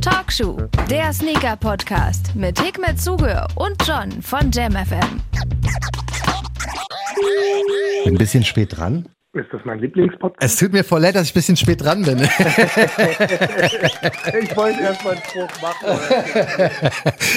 Talkshow, der Sneaker-Podcast mit Hikmet Zuge und John von JamFM. Bin ein bisschen spät dran. Ist das mein Lieblingspodcast? Es tut mir voll leid, dass ich ein bisschen spät dran bin. ich wollte erst mal einen Spruch machen.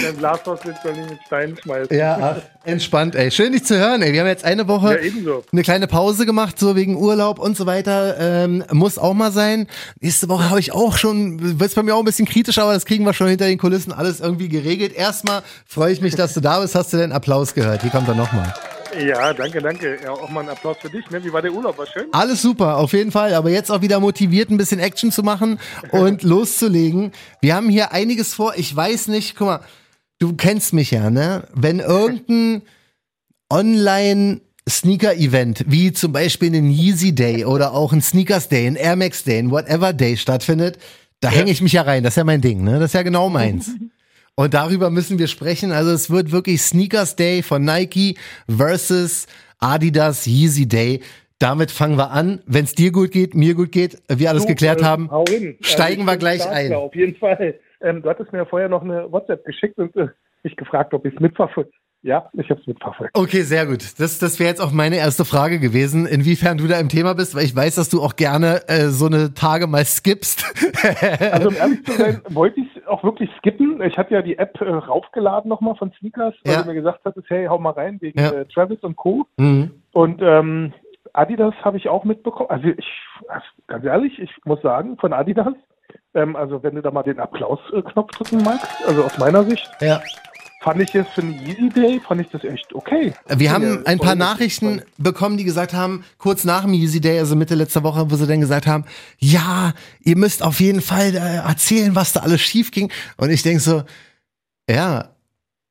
Dein Glashaus wird soll nicht mit Steinen schmeißen. Ja, ach, entspannt, ey. Schön, dich zu hören, ey. Wir haben jetzt eine Woche Ja, ebenso. eine kleine Pause gemacht, so wegen Urlaub und so weiter. Ähm, muss auch mal sein. Nächste Woche habe ich auch schon, wird's bei mir auch ein bisschen kritisch, aber das kriegen wir schon hinter den Kulissen alles irgendwie geregelt. Erstmal freue ich mich, dass du da bist. Hast du den Applaus gehört? Hier kommt er nochmal. Ja, danke, danke. Ja, auch mal einen Applaus für dich. Ne? Wie war der Urlaub? War schön? Alles super, auf jeden Fall. Aber jetzt auch wieder motiviert, ein bisschen Action zu machen und loszulegen. Wir haben hier einiges vor. Ich weiß nicht, guck mal, du kennst mich ja, ne? Wenn irgendein Online- Sneaker-Event, wie zum Beispiel ein Yeezy Day oder auch ein Sneakers Day, ein Air Max Day, ein Whatever Day stattfindet, da hänge ich mich ja rein. Das ist ja mein Ding, ne? Das ist ja genau meins. Und darüber müssen wir sprechen. Also es wird wirklich Sneakers Day von Nike versus Adidas Yeezy Day. Damit fangen wir an. Wenn es dir gut geht, mir gut geht, wir alles Du, geklärt äh, haben, steigen ich wir gleich stark ein. Auf jeden Fall. Ähm, du hattest mir ja vorher noch eine WhatsApp geschickt und äh, mich gefragt, ob ich es mitverfolge. Ja, ich habe es mitverfolgt. Okay, sehr gut. Das, das wäre jetzt auch meine erste Frage gewesen, inwiefern du da im Thema bist, weil ich weiß, dass du auch gerne äh, so eine Tage mal skippst. Also um ehrlich zu sein, wollte ich es auch wirklich skippen. Ich hatte ja die App äh, raufgeladen nochmal von Sneakers, weil Ja. du mir gesagt hattest, hey, hau mal rein wegen Ja. äh, Travis und Co. mhm. Und ähm, Adidas habe ich auch mitbekommen. Also ich, also ganz ehrlich, ich muss sagen, von Adidas, ähm, also wenn du da mal den Applausknopf drücken magst, also aus meiner Sicht, Ja. Fand ich jetzt für einen Yeezy Day, fand ich das echt okay. Wir haben ein paar Nachrichten bekommen, die gesagt haben, kurz nach dem Yeezy Day, also Mitte letzter Woche, wo sie dann gesagt haben, ja, ihr müsst auf jeden Fall äh, erzählen, was da alles schief ging. Und ich denk so, ja,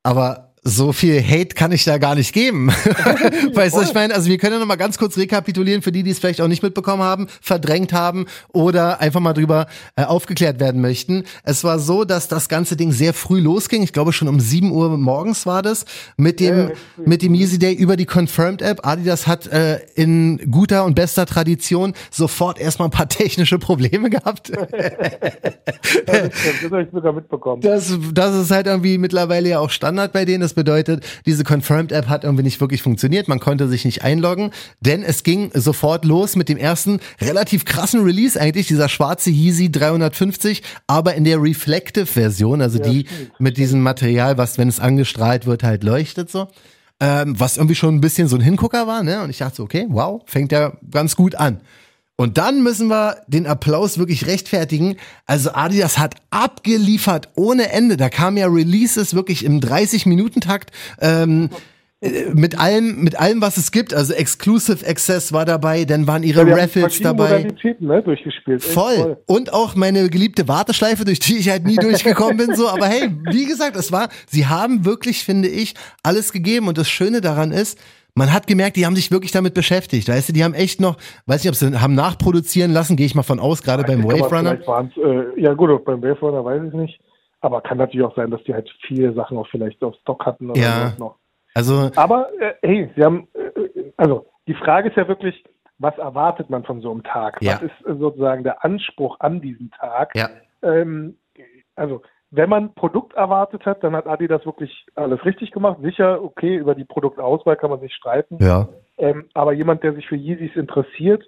aber so viel Hate kann ich da gar nicht geben. weißt du, ich meine? Also wir können ja noch mal ganz kurz rekapitulieren für die, die es vielleicht auch nicht mitbekommen haben, verdrängt haben oder einfach mal drüber äh, aufgeklärt werden möchten. Es war so, dass das ganze Ding sehr früh losging. Ich glaube schon um 7 Uhr morgens war das mit dem Ja, mit dem Yeezy Day über die Confirmed App. Adidas hat äh, in guter und bester Tradition sofort erstmal ein paar technische Probleme gehabt. Das, das habe ich sogar mitbekommen. Das, das ist halt irgendwie mittlerweile ja auch Standard bei denen. Das bedeutet, diese Confirmed App hat irgendwie nicht wirklich funktioniert. Man konnte sich nicht einloggen, denn es ging sofort los mit dem ersten relativ krassen Release eigentlich, dieser schwarze Yeezy 350, aber in der Reflective Version, also die mit diesem Material, was, wenn es angestrahlt wird, halt leuchtet so. Ähm, was irgendwie schon ein bisschen so ein Hingucker war, ne? Und ich dachte so, okay, wow, fängt ja ganz gut an. Und dann müssen wir den Applaus wirklich rechtfertigen. Also Adidas hat abgeliefert ohne Ende. Da kamen ja Releases wirklich im 30-Minuten-Takt. Ähm, äh, mit allem, mit allem, was es gibt. Also Exclusive Access war dabei, dann waren ihre haben Raffles dabei. Ne, durchgespielt. Echt Voll. Und auch meine geliebte Warteschleife, durch die ich halt nie durchgekommen bin, so. Aber hey, wie gesagt, es war, sie haben wirklich, finde ich, alles gegeben. Und das Schöne daran ist, man hat gemerkt, die haben sich wirklich damit beschäftigt. Weißt du, die haben echt noch, weiß nicht, ob sie haben nachproduzieren lassen, gehe ich mal von aus, gerade beim Wave Runner. Äh, ja gut, beim Wave Runner weiß ich nicht. Aber kann natürlich auch sein, dass die halt viele Sachen auch vielleicht auf Stock hatten oder Ja. sowas noch. Also, Aber äh, hey, sie haben, äh, also die Frage ist ja wirklich, was erwartet man von so einem Tag? Ja. Was ist sozusagen der Anspruch an diesem Tag? ja. Ähm, also wenn man Produkt erwartet hat, dann hat Adidas wirklich alles richtig gemacht. Sicher, okay, über die Produktauswahl kann man sich streiten. Ja. Ähm, aber jemand, der sich für Yeezys interessiert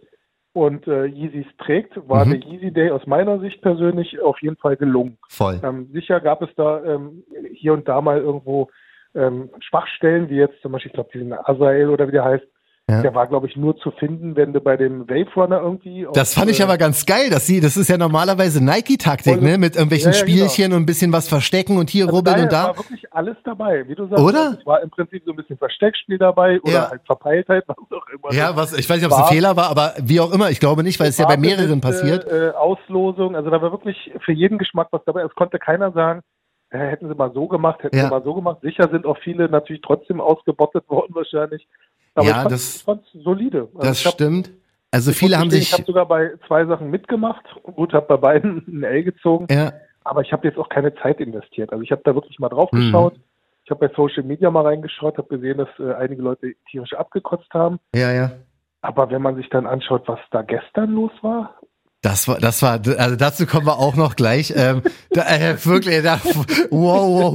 und äh, Yeezys trägt, war Mhm. der Yeezy Day aus meiner Sicht persönlich auf jeden Fall gelungen. Voll. Ähm, sicher gab es da ähm, hier und da mal irgendwo ähm, Schwachstellen, wie jetzt zum Beispiel, ich glaube, diesen Azael oder wie der heißt, Ja. der war, glaube ich, nur zu finden, wenn du bei dem Wave Runner irgendwie. Das fand ich äh, aber ganz geil, dass sie, das ist ja normalerweise Nike-Taktik, ne? Mit irgendwelchen Ja, ja, genau. Spielchen und ein bisschen was verstecken und hier also rubbeln daher und da. war wirklich alles dabei, wie du sagst. Oder? Es war im Prinzip so ein bisschen Versteckspiel dabei oder halt Verpeiltheit, was auch immer. Ja, was, ich weiß nicht, ob es ein Fehler war, aber wie auch immer, ich glaube nicht, weil es ja bei mehreren passiert. Äh, äh, Auslosung, also da war wirklich für jeden Geschmack was dabei. Es konnte keiner sagen, äh, hätten sie mal so gemacht, hätten Ja. sie mal so gemacht. Sicher sind auch viele natürlich trotzdem ausgebottet worden wahrscheinlich. Aber Ja, ich fand, das- fand's solide. Also Das hab- stimmt. Also viele haben sich, Ich habe sogar bei zwei Sachen mitgemacht. Gut, habe bei beiden ein L gezogen. ja, Aber ich habe jetzt auch keine Zeit investiert. Also ich habe da wirklich mal drauf Mhm. geschaut. Ich habe bei Social Media mal reingeschaut, habe gesehen, dass äh, einige Leute tierisch abgekotzt haben. ja, ja. Aber wenn man sich dann anschaut, was da gestern los war, Das war, das war, also dazu kommen wir auch noch gleich. Ähm, da, äh, wirklich, da, wow, wow,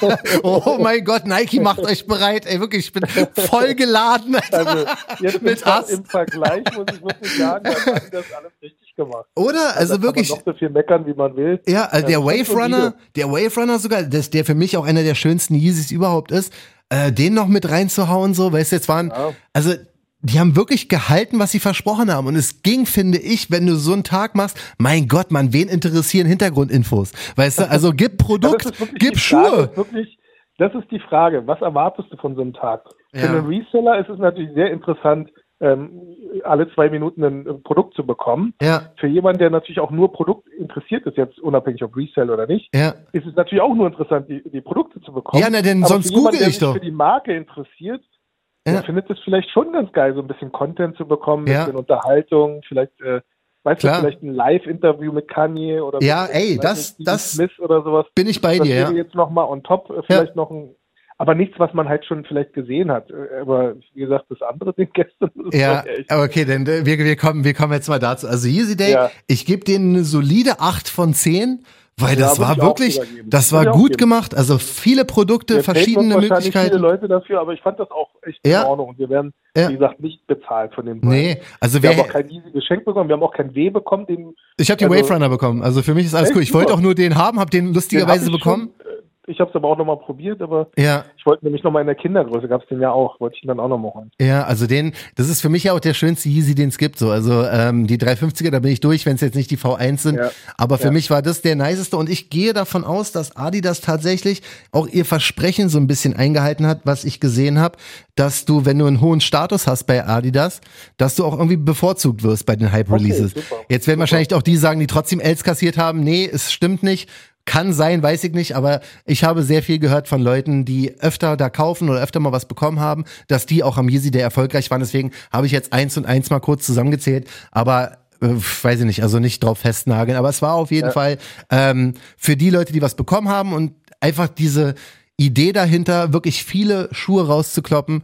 wow. oh mein Gott, Nike macht euch bereit. Ey, wirklich, ich bin voll geladen. Alter, Also jetzt mit Hass. im Vergleich muss ich wirklich sagen, hat Adi das alles richtig gemacht. Oder? Also da wirklich. Kann man noch so viel meckern, wie man will. Ja, also der Wave Runner, der Wave Runner sogar, das, der für mich auch einer der schönsten Yeezys überhaupt ist, äh, den noch mit reinzuhauen, so, weißt du, jetzt waren, Ja. also die haben wirklich gehalten, was sie versprochen haben. Und es ging, finde ich, wenn du so einen Tag machst, mein Gott, man, wen interessieren Hintergrundinfos? Weißt du, also gib Produkt, das gib Schuhe. ist Wirklich, das ist die Frage. Was erwartest du von so einem Tag? Ja. Für einen Reseller ist es natürlich sehr interessant, ähm, alle zwei Minuten ein äh, Produkt zu bekommen. Ja, Für jemanden, der natürlich auch nur Produkt interessiert ist, jetzt unabhängig ob Resell oder nicht, ja. ist es natürlich auch nur interessant, die, die Produkte zu bekommen. Ja, na, denn Aber sonst google der ich sich doch. für die Marke interessiert, Ja. der findet es vielleicht schon ganz geil, so ein bisschen Content zu bekommen, ein Ja. bisschen Unterhaltung, vielleicht, äh, weißt Klar. du, vielleicht ein Live-Interview mit Kanye oder Ja, ey, weiß das- nicht, das- Smith oder sowas. Bin ich bei das dir, ja. jetzt nochmal on top, äh, vielleicht noch ein, aber nichts, was man halt schon vielleicht gesehen hat. Äh, Aber wie gesagt, das andere Ding gestern, Ja, okay, dann äh, wir, wir, kommen, wir kommen jetzt mal dazu. Also Yeezy Day, Ja. ich gebe denen eine solide 8 von 10, weil Ja, das würde war wirklich, das war gut gemacht. Also viele Produkte, Wir verschiedene Möglichkeiten. viele Leute dafür, aber ich fand das auch echt Ja. in Ordnung. Und wir werden, Ja. wie gesagt, nicht bezahlt von dem Nee, also Wir haben auch kein easy Geschenk bekommen, wir haben auch kein W bekommen, den ich habe die also- Wave Runner bekommen. Also für mich ist alles cool. Ich wollte auch nur den haben, habe den Den lustigerweise hab ich bekommen. Schon, ich habe es aber auch nochmal probiert, aber Ja, ich wollte nämlich nochmal in der Kindergröße, gab es den ja auch, wollte ich ihn dann auch nochmal holen. ja, also den, das ist für mich ja auch der schönste Yeezy, den es gibt. So, also ähm, die 350er, da bin ich durch, wenn es jetzt nicht die V1 sind. Ja. Aber für Ja. mich war das der niceste und ich gehe davon aus, dass Adidas tatsächlich auch ihr Versprechen so ein bisschen eingehalten hat, was ich gesehen habe, dass du, wenn du einen hohen Status hast bei Adidas, dass du auch irgendwie bevorzugt wirst bei den Hype Releases. super. Jetzt werden Super. wahrscheinlich auch die sagen, die trotzdem Els kassiert haben. Nee, es stimmt nicht. Kann sein, weiß ich nicht, aber ich habe sehr viel gehört von Leuten, die öfter da kaufen oder öfter mal was bekommen haben, dass die auch am Yeezy Day erfolgreich waren. Deswegen habe ich jetzt eins und eins mal kurz zusammengezählt, aber äh, weiß ich nicht, also nicht drauf festnageln. Aber es war auf jeden Fall ähm, für die Leute, die was bekommen haben und einfach diese Idee dahinter, wirklich viele Schuhe rauszukloppen.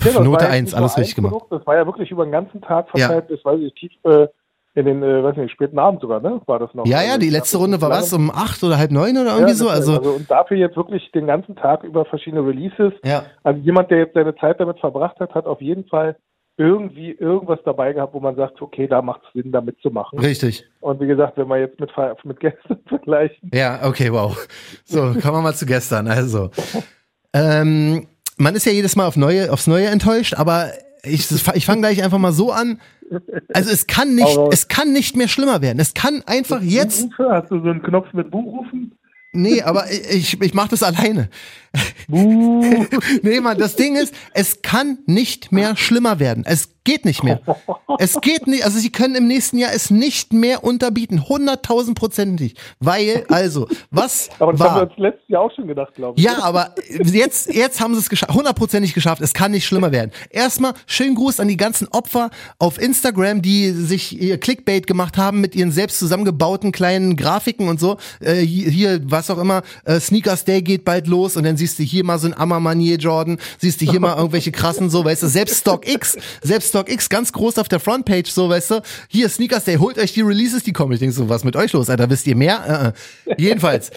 Ja, das war Note jetzt 1, nicht alles richtig gemacht. Produkt, Das war ja wirklich über den ganzen Tag Ja. verteilt, bis, weiß ich, tief äh, in den, äh, weiß nicht, späten Abend sogar, ne? War das noch? Ja, Also ja, die ich letzte Runde war was, um acht oder halb neun oder Ja, irgendwie so. das- Also, und dafür jetzt wirklich den ganzen Tag über verschiedene Releases. ja. Also jemand, der jetzt seine Zeit damit verbracht hat, hat auf jeden Fall irgendwie irgendwas dabei gehabt, wo man sagt, okay, da macht es Sinn, da mitzumachen. Richtig. Und wie gesagt, wenn wir jetzt mit, mit gestern vergleichen, Ja, okay, wow. So, kommen wir mal zu gestern. Also, ähm, man ist ja jedes Mal auf neue, aufs Neue enttäuscht, aber ich, ich fange gleich einfach mal so an. Also es kann nicht, es kann nicht mehr schlimmer werden. Es kann einfach jetzt, hast du so einen Knopf mit Buchrufen? nee, aber ich, ich mache das alleine. Buh. nee, Mann, das Ding ist, es kann nicht mehr schlimmer werden. Es geht nicht mehr. Es geht nicht, also sie können im nächsten Jahr es nicht mehr unterbieten. Hunderttausend Prozentig. Weil, also, was Aber das war? haben wir uns letztes Jahr auch schon gedacht, glaube ich. Ja, aber jetzt, jetzt haben sie es geschafft, hundertprozentig geschafft. Es kann nicht schlimmer werden. Erstmal schönen Gruß an die ganzen Opfer auf Instagram, die sich ihr Clickbait gemacht haben mit ihren selbst zusammengebauten kleinen Grafiken und so. Äh, hier, hier, was auch immer, äh, Sneakers Day geht bald los und dann siehst du hier mal so ein Amamanier Jordan, siehst du hier mal irgendwelche krassen so, weißt du, selbst StockX, selbst StockX ganz groß auf der Frontpage so, weißt du, hier Sneakers Day, holt euch die Releases, die kommen. Ich denk so, was mit euch los, Alter, wisst ihr mehr? Äh, äh. Jedenfalls.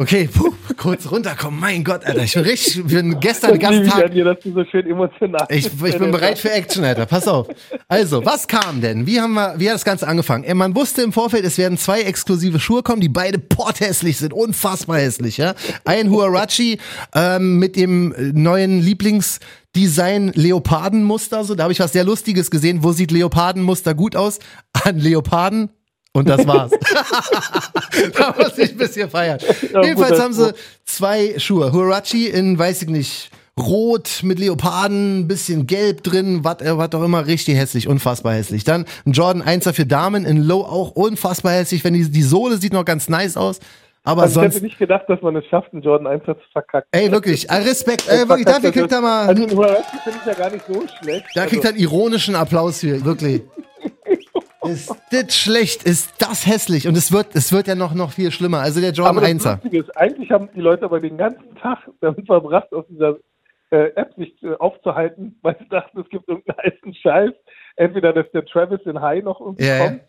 Okay, puh, kurz runterkommen. Mein Gott, Alter, ich bin richtig, ich bin gestern an Tag. dir, dass du so schön emotional Ich, ich bin bereit für Action, Alter. Pass auf. Also, was kam denn? Wie haben wir, wie hat das Ganze angefangen? Äh, Man wusste im Vorfeld, es werden zwei exklusive Schuhe kommen, die beide porthässlich sind, unfassbar hässlich, ja. Ein Huarachi ähm, mit dem neuen Lieblingsdesign Leopardenmuster, so. Da habe ich was sehr Lustiges gesehen. Wo sieht Leopardenmuster gut aus? An Leoparden. Und das war's. da muss ich ein bisschen feiern. Ja, Jedenfalls guter haben sie zwei Schuhe. Huarachi in, weiß ich nicht, rot mit Leoparden, bisschen gelb drin, was äh, auch immer, richtig hässlich, unfassbar hässlich. Dann ein Jordan 1er für Damen in Low auch unfassbar hässlich, wenn die, die Sohle sieht noch ganz nice aus. Aber Also ich sonst, hätte nicht gedacht, dass man es schafft, einen Jordan 1 zu verkacken. ey, wirklich, äh, Respekt, ey, wirklich, dafür kriegt er mal, Also, Huarachi finde ich ja gar nicht so schlecht. da kriegt er einen ironischen Applaus für, wirklich. Ist das schlecht, ist das hässlich und es wird, es wird ja noch, noch viel schlimmer. Also der Jordan Aber das 1er. Lustige ist, eigentlich haben die Leute aber den ganzen Tag damit verbracht, auf dieser äh, App sich äh, aufzuhalten, weil sie dachten, es gibt irgendeinen heißen Scheiß. entweder, dass der Travis in High noch irgendwie ja. kommt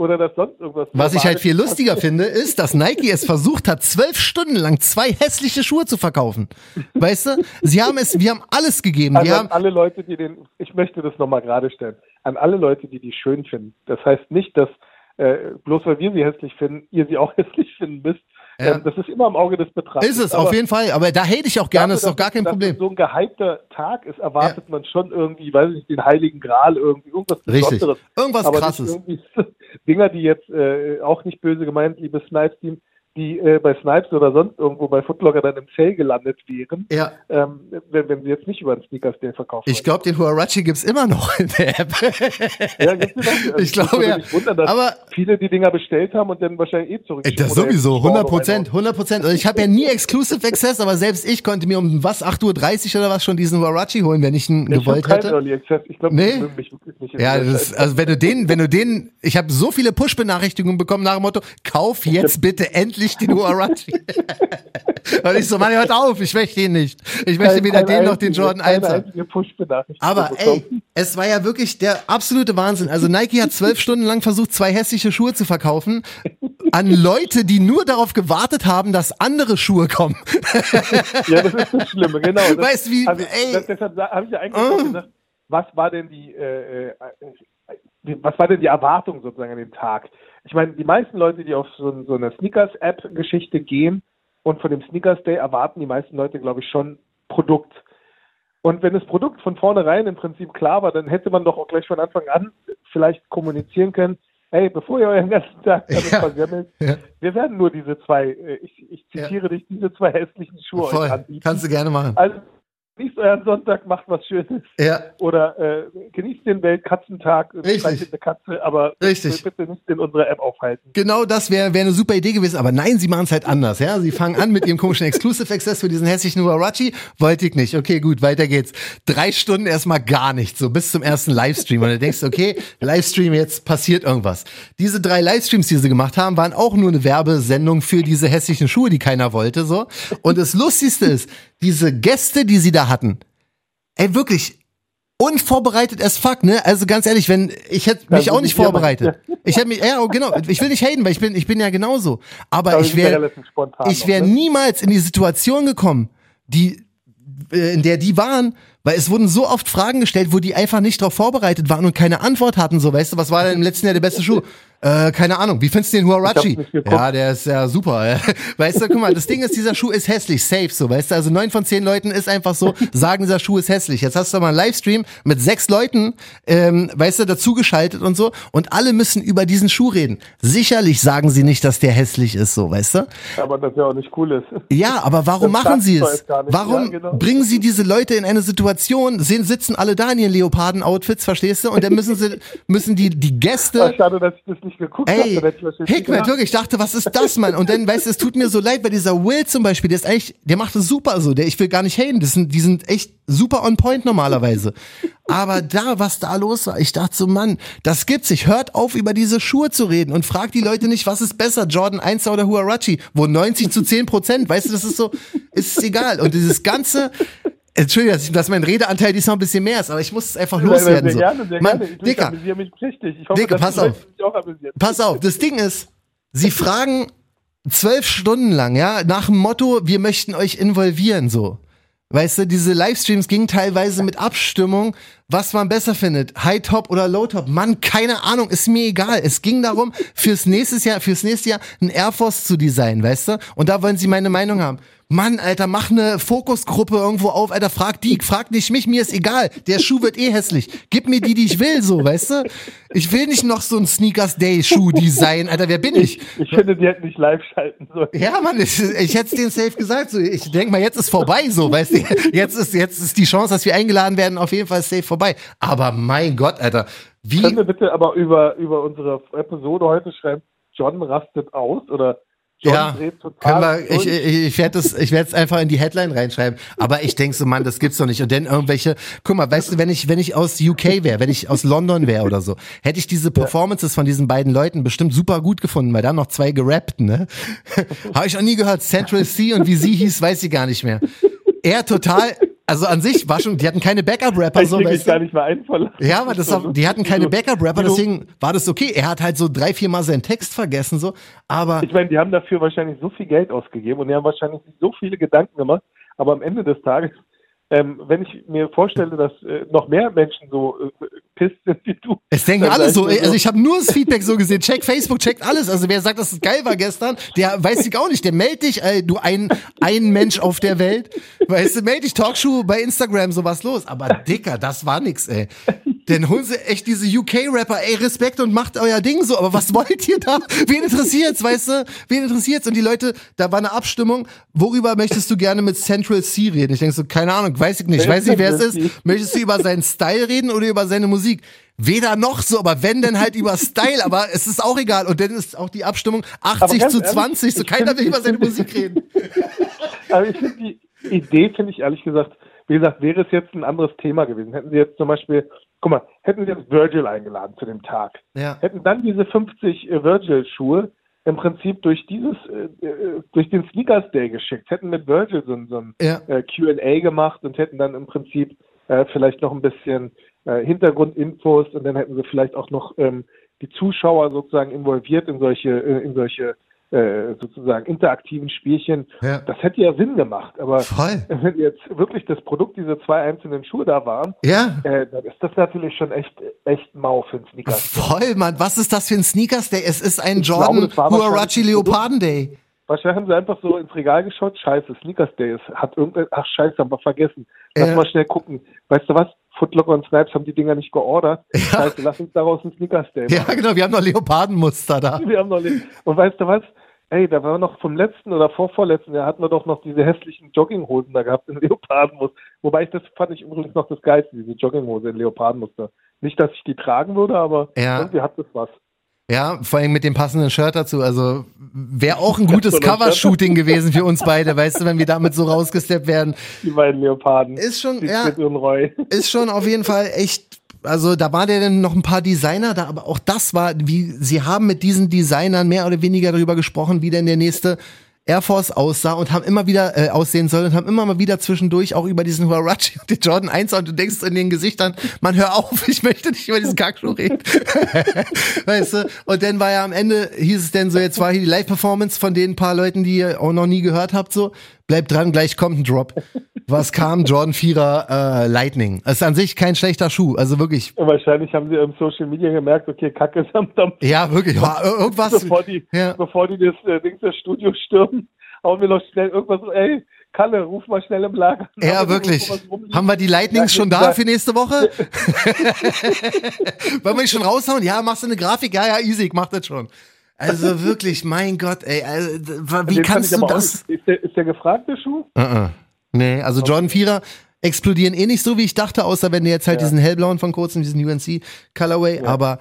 oder dass sonst irgendwas. Was ich halt viel lustiger finde, ist, dass Nike es versucht hat, zwölf Stunden lang zwei hässliche Schuhe zu verkaufen. Weißt du? Sie haben es, wir haben alles gegeben. Also Wir haben, alle Leute, die den, ich möchte das nochmal gerade stellen, an alle Leute, die die schön finden. Das heißt nicht, dass äh, bloß weil wir sie hässlich finden, ihr sie auch hässlich finden müsst. Ja. Ähm, das ist immer im Auge des Betrachters. ist es, Aber auf jeden Fall. Aber da hate ich auch gerne, ist dafür, doch gar kein dass Problem. es so ein gehypter Tag ist, erwartet man schon irgendwie, weiß ich nicht, den Heiligen Gral irgendwie, irgendwas Richtig. Besonderes. Irgendwas aber krasses. Dinger, die jetzt äh, auch nicht böse gemeint, liebe Snipes-Team, die äh, bei Snipes oder sonst irgendwo bei Footlocker dann im Sale gelandet wären, Ja. ähm, wenn, wenn sie jetzt nicht über den Sneakers Day verkauft Ich glaube, den Huarachi gibt's immer noch in der App. Ja, gibt's? Also Ich glaube, ja. wundern, dass Aber- viele die Dinger bestellt haben und dann wahrscheinlich eh Ey, zurückschicken. Das sowieso, Storno 100 Prozent, reinhauen. 100 Prozent. Also ich habe ja nie Exclusive Access, aber selbst ich konnte mir um was, 8.30 Uhr oder was schon diesen Huarachi holen, wenn ich ihn Ich gewollt hätte. Early Access. Ich glaube, Nee? mich nicht. Ja, das, also wenn du den, wenn du den, ich habe so viele Push-Benachrichtigungen bekommen nach dem Motto, kauf jetzt bitte endlich den Huarachi. Und ich so, Mann, hört auf, ich möchte ihn nicht. Ich möchte Kein- weder den noch den Jordan keine 1 haben. Aber ey, es war ja wirklich der absolute Wahnsinn. Also Nike hat zwölf Stunden lang versucht, zwei hässliche Schuhe zu verkaufen an Leute, die nur darauf gewartet haben, dass andere Schuhe kommen. Ja, das ist das Schlimme, genau. Das, Weißt wie- also, ey. das, deshalb habe ich ja eigentlich Oh. gesagt, was war denn die, äh, äh, was war denn die Erwartung sozusagen an dem Tag? Ich meine, die meisten Leute, die auf so, so eine Sneakers-App-Geschichte gehen und von dem Sneakers Day erwarten die meisten Leute, glaube ich, schon Produkt. Und wenn das Produkt von vornherein im Prinzip klar war, dann hätte man doch auch gleich von Anfang an vielleicht kommunizieren können, hey, bevor ihr euren ganzen Tag damit Ja. versemmelt, Ja. wir werden nur diese zwei, äh, ich, ich zitiere dich, diese zwei hässlichen Schuhe euch Voll, anbieten. kannst du gerne machen. Also genießt euren Sonntag, macht was Schönes. Ja, Oder äh, genießt den Weltkatzentag, streichelt eine Katze, aber Richtig. bitte nicht in unserer App aufhalten. genau das wäre wär eine super Idee gewesen, aber nein, sie machen es halt anders, ja. Sie fangen an mit ihrem komischen Exclusive Access für diesen hässlichen Huarachi. Wollte ich nicht. Okay, gut, weiter geht's. Drei Stunden erstmal gar nichts, so bis zum ersten Livestream. Und du denkst, okay, Livestream, jetzt passiert irgendwas. Diese drei Livestreams, die sie gemacht haben, waren auch nur eine Werbesendung für diese hässlichen Schuhe, die keiner wollte, so. Und das Lustigste ist, diese Gäste, die sie da hatten, ey, wirklich, unvorbereitet as fuck, ne? Also ganz ehrlich, wenn ich hätte mich Also auch nicht vorbereitet. Ich hätte mich ja genau, ich will nicht haten, weil ich bin ich bin ja genauso, aber ich wäre ich wäre ne? niemals in die Situation gekommen, die äh, in der die waren, weil es wurden so oft Fragen gestellt, wo die einfach nicht darauf vorbereitet waren und keine Antwort hatten, so, weißt du, was war denn im letzten Jahr der beste Schuh? Äh, keine Ahnung, wie findest du den Huarachi? Ja, der ist ja super. Weißt du, guck mal, das Ding ist, dieser Schuh ist hässlich, safe so, weißt du, also neun von zehn Leuten ist einfach so, sagen, dieser Schuh ist hässlich. Jetzt hast du mal einen Livestream mit sechs Leuten, ähm, weißt du, dazugeschaltet und so und alle müssen über diesen Schuh reden. Sicherlich sagen sie nicht, dass der hässlich ist, so, weißt du? Aber das ja auch nicht cool ist. Ja, aber warum Das machen sie es? Warum Ja, genau. bringen sie diese Leute in eine Situation, sehen, sitzen alle da in ihren Leoparden-Outfits, verstehst du? Und dann müssen sie, müssen die, die Gäste, Schade, dass ich das nicht geguckt habe. Ey, wahrscheinlich Hickman, wirklich, ich dachte, was ist das, Mann? Und dann, weißt du, es tut mir so leid, weil dieser Will zum Beispiel, der ist eigentlich, der macht es super so, der, ich will gar nicht haten, das sind, die sind echt super on point normalerweise. Aber da, was da los war, ich dachte so, Mann, das gibt's nicht. Hört auf, über diese Schuhe zu reden und fragt die Leute nicht, was ist besser, Jordan 1 oder Huarachi, wo 90 zu 10 Prozent, weißt du, das ist so, ist egal. Und dieses ganze, Entschuldigung, dass, ich- dass mein Redeanteil diesmal ein bisschen mehr ist, aber ich muss es einfach Sehr, loswerden. sehr so. gerne, sehr Mann, gerne. Ich, Dicker, mich richtig. Ich hoffe, Dicker, pass auf. Pass auf, das Ding ist, sie fragen zwölf Stunden lang, ja, nach dem Motto, wir möchten euch involvieren, so. Weißt du, diese Livestreams gingen teilweise mit Abstimmung, was man besser findet, High Top oder Low Top. Mann, keine Ahnung, ist mir egal. Es ging darum, fürs nächste Jahr, fürs nächste Jahr ein Air Force zu designen, weißt du? Und da wollen sie meine Meinung haben. Mann, Alter, mach eine Fokusgruppe irgendwo auf, Alter, frag die, frag nicht mich, mir ist egal. Der Schuh wird eh hässlich. Gib mir die, die ich will, so, weißt du? Ich will nicht noch so ein Sneakers Day Schuh Design, Alter, wer bin ich? Ich finde, die hätten nicht live schalten sollen. Ja, Mann, ich, ich hätte es denen safe gesagt. So, ich denk mal, jetzt ist vorbei, so, weißt du? Jetzt ist, jetzt ist die Chance, dass wir eingeladen werden, auf jeden Fall safe vorbei. Aber mein Gott, Alter, wie, Können wir bitte aber über, über unsere Episode heute schreiben, John rastet aus oder John ja, können wir, ich, ich, ich werde es, ich werde es einfach in die Headline reinschreiben. Aber ich denk so, Mann, das gibt's doch nicht. Und dann irgendwelche, guck mal, weißt du, wenn ich, wenn ich aus UK wäre, wenn ich aus London wäre oder so, hätte ich diese Performances von diesen beiden Leuten bestimmt super gut gefunden, weil da noch zwei gerappt, ne? Habe ich noch nie gehört. Central C und wie sie hieß, weiß ich gar nicht mehr. Er total, Also an sich war schon, die hatten keine Backup-Rapper. Ich So, du? gar nicht mehr ein. Ja, aber das, die hatten keine Backup-Rapper, deswegen war das okay. Er hat halt so drei, vier Mal seinen Text vergessen, so. Aber Ich meine, die haben dafür wahrscheinlich so viel Geld ausgegeben und die haben wahrscheinlich so viele Gedanken gemacht, aber am Ende des Tages, ähm, wenn ich mir vorstelle, dass äh, noch mehr Menschen so äh, pisst sind wie du. es denken alle so, also ich habe nur das Feedback so gesehen. Check Facebook, checkt alles. Also wer sagt, dass es geil war gestern, der weiß ich auch nicht. Der meldet dich, ey, du ein, ein Mensch auf der Welt. Weißt du, meld dich Talkshow bei Instagram, so was los. Aber Dicker, das war nix, ey. Denn holen sie echt diese UK-Rapper, ey, Respekt und macht euer Ding so. Aber was wollt ihr da? Wen interessiert's, weißt du? Wen interessiert's? Und die Leute, da war eine Abstimmung, worüber möchtest du gerne mit Central C reden? Ich denke so, keine Ahnung, weiß ich nicht. Wer Weiß nicht, wer es ist. Möchtest du über seinen Style reden oder über seine Musik? Weder noch so, aber wenn, dann halt über Style, aber es ist auch egal. Und dann ist auch die Abstimmung 80 ganz zu ehrlich, 20, so ich keiner will über seine Musik reden. Aber ich finde die Idee, finde ich ehrlich gesagt, wie gesagt, wäre es jetzt ein anderes Thema gewesen. Hätten sie jetzt zum Beispiel, guck mal, hätten sie jetzt Virgil eingeladen zu dem Tag, Ja. hätten dann diese 50 äh, Virgil-Schuhe im Prinzip durch dieses, äh, äh, durch den Sneakers Day geschickt, hätten mit Virgil so, ein- so ein Ja. äh, Q&A gemacht und hätten dann im Prinzip äh, vielleicht noch ein bisschen äh, Hintergrundinfos und dann hätten sie vielleicht auch noch ähm, die Zuschauer sozusagen involviert in solche, äh, in solche äh, sozusagen interaktiven Spielchen. Ja. Das hätte ja Sinn gemacht, aber Voll. wenn jetzt wirklich das Produkt diese zwei einzelnen Schuhe da waren, Ja. äh, dann ist das natürlich schon echt, echt mau für einen Sneaker. Voll, Mann. Was ist das für ein Sneakers Day? Es ist ein Ich glaube, Jordan war Huarachi Leoparden Day. Wahrscheinlich haben sie einfach so ins Regal geschaut, scheiße, Sneakers Day ist, hat irgendein, ach scheiße, haben wir vergessen. Lass Ja. mal schnell gucken. Weißt du was? Footlocker und Snipes haben die Dinger nicht geordert. Scheiße, lass uns daraus ein Sneakers Day machen. Ja, genau. Wir haben noch Leopardenmuster da. Wir haben noch nicht. Und weißt du was? Ey, da war noch vom letzten oder vorvorletzten Jahr hatten wir doch noch diese hässlichen Jogginghosen da gehabt in Leopardenmuster. Wobei ich das fand ich übrigens noch das Geilste, diese Jogginghose in Leopardenmuster. Nicht, dass ich die tragen würde, aber Ja. irgendwie hat das was. Ja, vor allem mit dem passenden Shirt dazu. Also wäre auch ein gutes. Cover-Shooting gewesen für uns beide, weißt du, wenn wir damit so rausgesteppt werden. Die beiden Leoparden. Ist schon, ja, ist schon auf jeden Fall echt. Also da waren ja dann noch ein paar Designer da, aber auch das war, wie sie haben mit diesen Designern mehr oder weniger darüber gesprochen, wie denn der nächste Air Force aussah und haben immer wieder äh, aussehen soll und haben immer mal wieder zwischendurch auch über diesen Huarachi und den Jordan 1 und du denkst in den Gesichtern, man hör auf, ich möchte nicht über diesen Kackschuh reden. weißt du? Und dann war ja am Ende, hieß es denn so, jetzt war hier die Live-Performance von den paar Leuten, die ihr auch noch nie gehört habt, so, bleibt dran, gleich kommt ein Drop. Was kam? Jordan 4er äh, Lightning. Das ist an sich kein schlechter Schuh, also wirklich, wahrscheinlich haben sie im Social Media gemerkt, okay, Kacke ist am Dampf. ja, wirklich, war irgendwas. Bevor die, ja. bevor die das äh, Ding das Studio stürmen, hauen wir noch schnell irgendwas, ey, Kalle, ruf mal schnell im Lager. Ja, wirklich. Haben wir die Lightnings schon da für nächste Woche? Wollen wir die schon raushauen? Ja, machst du eine Grafik? Ja, ja, easy, ich mach das schon. Also wirklich, mein Gott, ey, also, wie Den kannst du auch das? Ist der, ist der gefragte Schuh? Uh -uh. Nee, also Jordan 4er explodieren eh nicht so, wie ich dachte, außer wenn du jetzt halt Ja. diesen hellblauen von kurzem, diesen UNC Colorway, aber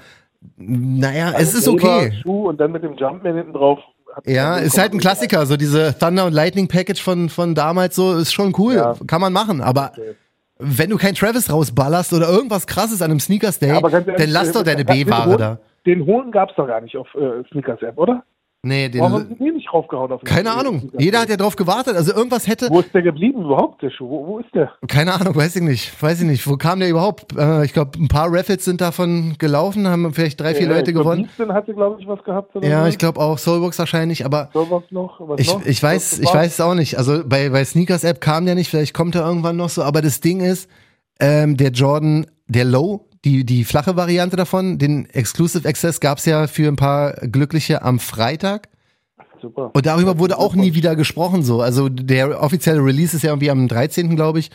naja, es ist okay. Schuh und dann mit dem Jumpman hinten drauf. Ja, ist halt ein Klassiker, so diese Thunder und Lightning Package von, von damals so, ist schon cool, Ja. kann man machen, aber Okay. wenn du kein Travis rausballerst oder irgendwas krasses an einem Sneakers Day, dann lass doch deine äh, den B-Ware da. Den hohen gab's doch gar nicht auf äh, Sneakers App, oder? Nee, Warum haben den, sie den nicht draufgehauen auf den keine äh, Ahnung. Jeder hat ja drauf gewartet, also irgendwas hätte, Wo ist der geblieben überhaupt, der Schuh? Wo, wo ist der? keine Ahnung, weiß ich nicht, weiß ich nicht, wo kam der überhaupt? Äh, ich glaube, ein paar Raffles sind davon gelaufen, haben vielleicht drei, vier Ja, Leute ich glaub, gewonnen. Houston hatte, glaube ich, was gehabt. Ja, so. ich glaube auch, Soulbox wahrscheinlich, aber was noch? Was Ich, noch? ich weiß, ich weiß es auch nicht. Also bei, bei Sneakers App kam der nicht, vielleicht kommt er irgendwann noch so, aber das Ding ist, ähm, der Jordan, der Low, die, die flache Variante davon, den Exclusive Access gab's ja für ein paar Glückliche am Freitag. Super. Und darüber wurde auch nie wieder gesprochen so. Also der offizielle Release ist ja irgendwie am 13. glaube ich.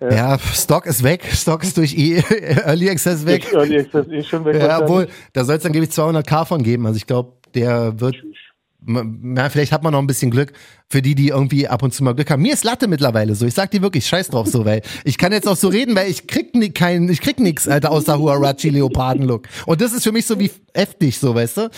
Ja. Stock ist weg, Stock ist durch e Early Access weg. Early Access eh schon weg. Ja, obwohl, da soll es dann, gebe ich, 200k von geben. Also ich glaube, der wird M- Ja, vielleicht hat man noch ein bisschen Glück für die, die irgendwie ab und zu mal Glück haben. Mir ist Latte mittlerweile so. Ich sag dir wirklich, scheiß drauf so, weil ich kann jetzt auch so reden, weil ich krieg ni kein, ich krieg nix, Alter, außer Huarachi Leoparden-Look. Und das ist für mich so wie heftig, so, weißt du? Ja.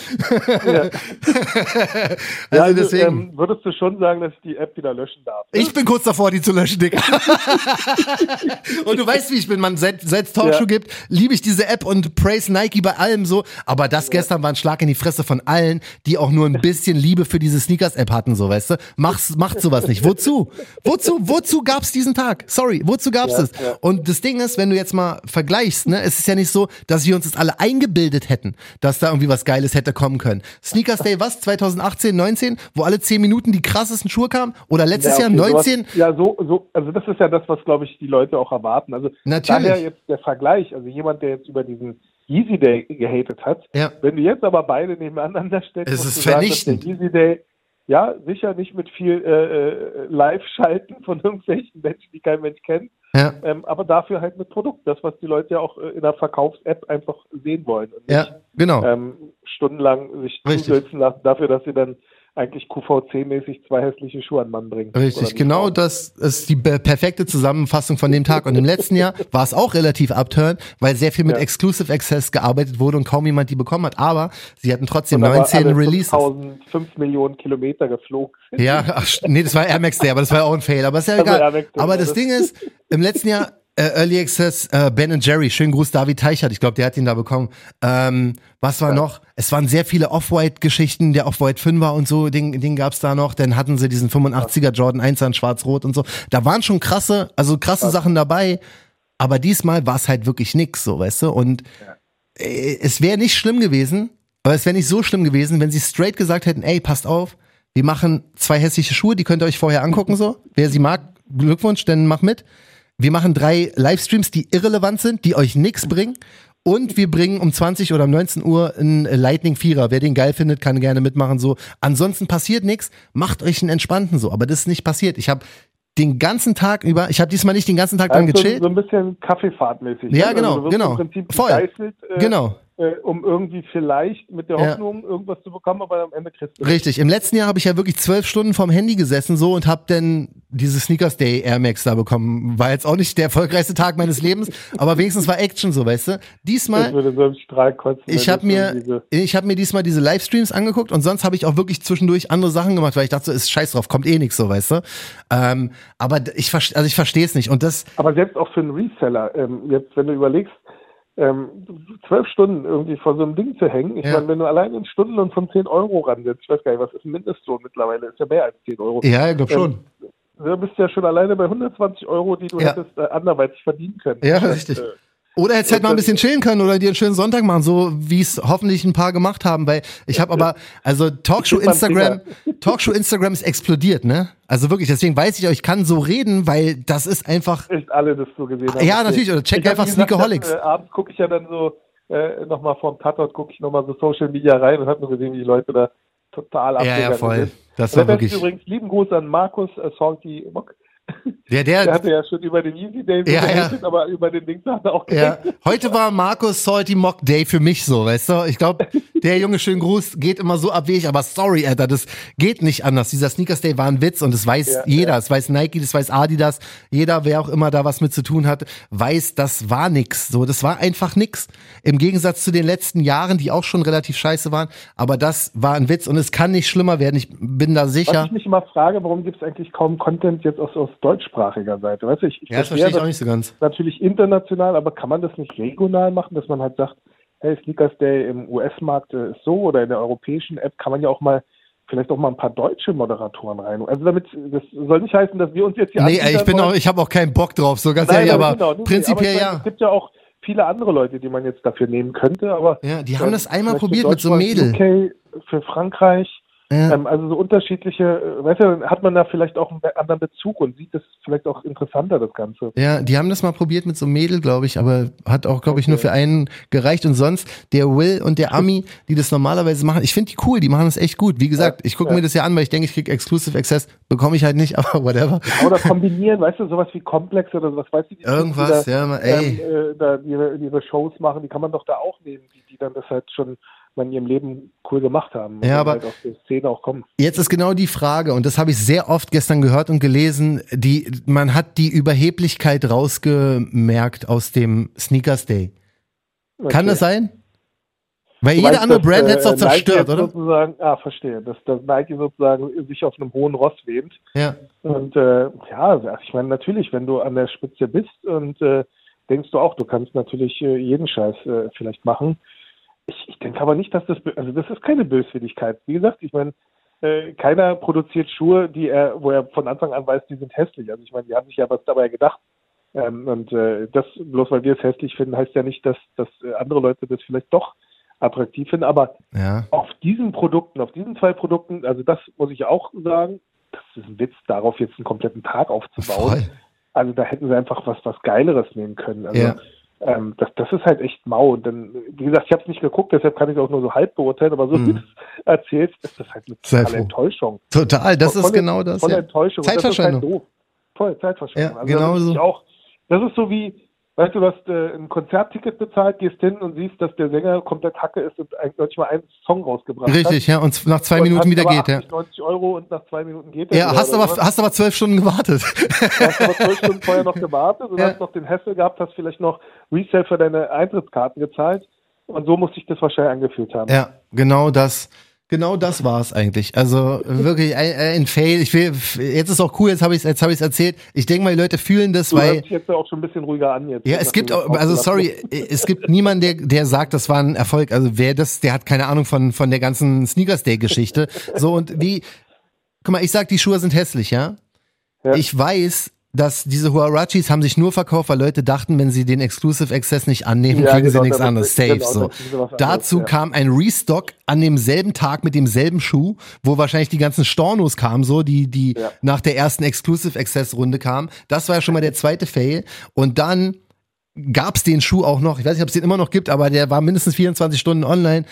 also, Ja, also, deswegen. ähm, würdest du schon sagen, dass ich die App wieder löschen darf? ich bin kurz davor, die zu löschen, Digga. und du weißt, wie ich bin, man. Seit seit es Talkshow Ja. gibt, liebe ich diese App und praise Nike bei allem so. Aber das gestern war ein Schlag in die Fresse von allen, die auch nur ein bisschen bisschen Liebe für diese Sneakers-App hatten, so, weißt du? Mach's, macht sowas nicht. Wozu? Wozu, wozu gab's diesen Tag? Sorry, wozu gab's Ja, es? ja. Und das Ding ist, wenn du jetzt mal vergleichst, ne, es ist ja nicht so, dass wir uns das alle eingebildet hätten, dass da irgendwie was Geiles hätte kommen können. Sneakers Day, was? 2018, 19, wo alle 10 Minuten die krassesten Schuhe kamen? Oder letztes Ja, Jahr okay, 19? Sowas, ja, so, so, also das ist ja das, was, glaube ich, die Leute auch erwarten. Also Natürlich. daher jetzt der Vergleich, also jemand, der jetzt über diesen Yeezy Day gehatet hat, Ja. wenn du jetzt aber beide nebeneinander stellst, Es ist sagen, dass vernichtend. der Yeezy Day, ja, sicher nicht mit viel äh, äh, Live-Schalten von irgendwelchen Menschen, die kein Mensch kennt, Ja. ähm, aber dafür halt mit Produkt, das, was die Leute ja auch äh, in der Verkaufs-App einfach sehen wollen und nicht Ja, genau. ähm, stundenlang sich zusitzen lassen dafür, dass sie dann eigentlich QVC-mäßig zwei hässliche Schuhe an Mann bringen. Richtig, genau das ist die perfekte Zusammenfassung von dem Tag. Und im letzten Jahr war es auch relativ upturn, weil sehr viel mit Ja. Exclusive Access gearbeitet wurde und kaum jemand die bekommen hat. Aber sie hatten trotzdem Und aber 19 alle Releases. 5000, 5 Millionen Kilometer geflogen. Ja, ach, nee, das war Air Max Day, aber das war ja auch ein Fail. Aber ist ja Also egal. Day, aber das Ding ist, im letzten Jahr Early Access äh, Ben Jerry, schönen Gruß David Teichert, ich glaube, der hat ihn da bekommen. Ähm, was war noch? Es waren sehr viele Off-White-Geschichten, der Off-White 5er und so, den, den gab's da noch. Dann hatten sie diesen 85er Jordan 1 an Schwarz-Rot und so. Da waren schon krasse, also krasse Sachen dabei. Aber diesmal war es halt wirklich nix, so, weißt du? Und äh, es wäre nicht schlimm gewesen, aber es wäre nicht so schlimm gewesen, wenn sie straight gesagt hätten, ey, passt auf, wir machen zwei hässliche Schuhe, die könnt ihr euch vorher angucken, so. Wer sie mag, Glückwunsch, dann mach mit. Wir machen drei Livestreams, die irrelevant sind, die euch nix bringen. Und wir bringen um 20 oder um 19 Uhr einen Lightning Vierer. Wer den geil findet, kann gerne mitmachen. So, ansonsten passiert nichts. Macht euch einen entspannten so. Aber das ist nicht passiert. Ich habe den ganzen Tag über, ich habe diesmal nicht den ganzen Tag dran Also gechillt. so ein bisschen Kaffeefahrtmäßig. Ja, genau, also genau. Im Prinzip Voll. äh, Genau. Äh, um irgendwie vielleicht mit der Ja. Hoffnung irgendwas zu bekommen, aber am Ende kriegst du Richtig. Im letzten Jahr habe ich ja wirklich zwölf Stunden vorm Handy gesessen so und habe dann diese Sneakers Day Air Max da bekommen. War jetzt auch nicht der erfolgreichste Tag meines Lebens, aber wenigstens war Action so, weißt du. Ich Diesmal, würde so im Strahl kotzen. ich habe mir, ich habe mir diesmal diese Livestreams angeguckt und sonst habe ich auch wirklich zwischendurch andere Sachen gemacht, weil ich dachte, so, ist scheiß drauf, kommt eh nichts so, weißt du. Ähm, aber ich, also ich verstehe es nicht und das, Aber selbst auch für einen Reseller, ähm, jetzt wenn du überlegst, ähm, zwölf Stunden irgendwie vor so einem Ding zu hängen, ich Ja. meine, wenn du allein in Stundenlohn von 10 Euro ransetzt, ich weiß gar nicht, was ist ein Mindestlohn mittlerweile, ist ja mehr als 10 Euro. ja, ich glaube schon. Ähm, Du bist ja schon alleine bei 120 Euro, die du Ja. hättest äh, anderweitig verdienen können. Ja, Und, richtig. Äh, Oder jetzt halt mal ein bisschen chillen können oder dir einen schönen Sonntag machen, so wie es hoffentlich ein paar gemacht haben, weil ich habe aber, also Talkshow Instagram, Talkshow Instagram ist explodiert, ne? Also wirklich, deswegen weiß ich auch, ich kann so reden, weil das ist einfach, echt alle das so gesehen haben. Ja, natürlich, oder check Ich einfach Sneakerholics. Äh, abends gucke ich ja dann so äh, nochmal vorm Tatort, gucke ich nochmal so Social Media rein und habe nur gesehen, wie die Leute da total ja, abgegangen ja, voll. sind. Das war wirklich, übrigens, lieben Gruß an Markus äh, Salty Mock. Der, Der der, hatte ja schon über den Easy Day Ja, ja. aber über den Dings hat er auch ja, heute war Markus Salty Mock Day für mich so, weißt du? Ich glaube, der Junge schönen Gruß geht immer so abwegig, aber sorry, Alter, das geht nicht anders. Dieser Sneakers Day war ein Witz und das weiß Ja, jeder. Das weiß Nike, das weiß Adidas. Jeder, wer auch immer da was mit zu tun hat, weiß, das war nix. So, das war einfach nix. Im Gegensatz zu den letzten Jahren, die auch schon relativ scheiße waren. Aber das war ein Witz und es kann nicht schlimmer werden. Ich bin da Was sicher. ich mich immer frage, warum gibt es eigentlich kaum Content jetzt aus, aus deutschsprachiger Seite? Weißt du, ich, ich Ja, das verstehe ich auch nicht so ganz. natürlich international, aber kann man das nicht regional machen, dass man halt sagt, hey, Sneakers Day im US-Markt äh, ist so oder in der europäischen App kann man ja auch mal vielleicht auch mal ein paar deutsche Moderatoren rein. Also damit, das soll nicht heißen, dass wir uns jetzt hier Nee, ey, ich bin wollen. auch, ich habe auch keinen Bock drauf, so ganz Nein, ehrlich, aber genau, prinzipiell aber meine, ja. Es gibt ja auch viele andere Leute, die man jetzt dafür nehmen könnte, aber Ja, die haben das einmal probiert mit so einem Mädel. UK, für Frankreich, Ja. ähm, also so unterschiedliche, äh, weißt du, hat man da vielleicht auch einen anderen Bezug und sieht das vielleicht auch interessanter, das Ganze. Ja, die haben das mal probiert mit so einem Mädel, glaube ich, aber hat auch, glaube ich, nur für einen gereicht. Und sonst der Will und der Ami, die das normalerweise machen, ich finde die cool, die machen das echt gut. Wie gesagt, ich gucke ja. mir das ja an, weil ich denke, ich krieg Exclusive Access, bekomme ich halt nicht, aber whatever. Oder kombinieren, weißt du, sowas wie Komplex oder sowas, weißt du, die Irgendwas, die da, ja, ey. Ähm, äh, da ihre, ihre Shows machen, die kann man doch da auch nehmen, die, die dann das halt schon in ihrem Leben cool gemacht haben. Ja, aber- halt aus der Szene auch kommen. Jetzt ist genau die Frage, und das habe ich sehr oft gestern gehört und gelesen, die, man hat die Überheblichkeit rausgemerkt aus dem Sneakers Day. Kann Okay. das sein? Weil jede andere Brand äh, hätte es doch Nike zerstört, oder? Sozusagen, ah, verstehe. Dass, dass Nike sozusagen sich auf einem hohen Ross wähnt. Ja. Und äh, ja, also ich meine, natürlich, wenn du an der Spitze bist und äh, denkst du auch, du kannst natürlich äh, jeden Scheiß äh, vielleicht machen. Ich, ich denke aber nicht, dass das, also das ist keine Böswilligkeit. Wie gesagt, ich meine, äh, keiner produziert Schuhe, die er, wo er von Anfang an weiß, die sind hässlich. Also ich meine, die haben sich ja was dabei gedacht. Ähm, und äh, das, bloß weil wir es hässlich finden, heißt ja nicht, dass, dass äh, andere Leute das vielleicht doch attraktiv finden. Aber Ja. auf diesen Produkten, auf diesen zwei Produkten, also das muss ich auch sagen, das ist ein Witz, darauf jetzt einen kompletten Tag aufzubauen. Voll. Also da hätten sie einfach was, was Geileres nehmen können. Also Ja. Ähm, das, das ist halt echt mau. Dann, wie gesagt, ich habe es nicht geguckt, deshalb kann ich es auch nur so halb beurteilen, aber so wie du es erzählst, ist das halt eine Mhm. Totale. Enttäuschung. Total, das ist Volle- genau das. Volle Ja. Enttäuschung. Und Zeitverschwendung. Das ist halt doof. Voll Zeitverschwendung. Ja, also genau so. auch, das ist so wie, weißt du, du hast äh, ein Konzertticket bezahlt, gehst hin und siehst, dass der Sänger komplett Hacke ist und eigentlich noch nicht mal einen Song rausgebracht hat. Richtig, ja, und nach zwei Und Minuten wieder geht, ja. 80, 90 Euro und nach zwei Minuten geht er Ja, hast aber, hast aber zwölf Stunden gewartet. Du hast aber zwölf Stunden vorher noch gewartet und Ja. hast noch den Hassel gehabt, hast vielleicht noch Resale für deine Eintrittskarten gezahlt. Und so muss sich das wahrscheinlich angefühlt haben. Ja, genau das. Genau das war es eigentlich. Also wirklich ein, ein Fail. Ich will, jetzt ist auch cool, jetzt habe ich es jetzt hab ich's erzählt. Ich denke mal, die Leute fühlen das, Du weil jetzt auch schon ein bisschen ruhiger an jetzt. Ja, es nachdem gibt, auch- also sorry, hast. es gibt niemanden, der, der sagt, das war ein Erfolg. Also wer das, der hat keine Ahnung von, von der ganzen Sneakers Day Geschichte. So und wie, guck mal, ich sag, die Schuhe sind hässlich, ja? Ja. Ich weiß, dass diese Huarachis haben sich nur verkauft, weil Leute dachten, wenn sie den Exclusive Access nicht annehmen, Ja, kriegen sie genau, nichts damit- anderes. Safe, genau, so. sie anderes, Dazu ja. kam ein Restock an demselben Tag mit demselben Schuh, wo wahrscheinlich die ganzen Stornos kamen, so, die, die Ja. nach der ersten Exclusive Access Runde kamen. Das war ja schon mal der zweite Fail. Und dann gab's den Schuh auch noch. Ich weiß nicht, ob es den immer noch gibt, aber der war mindestens 24 Stunden online.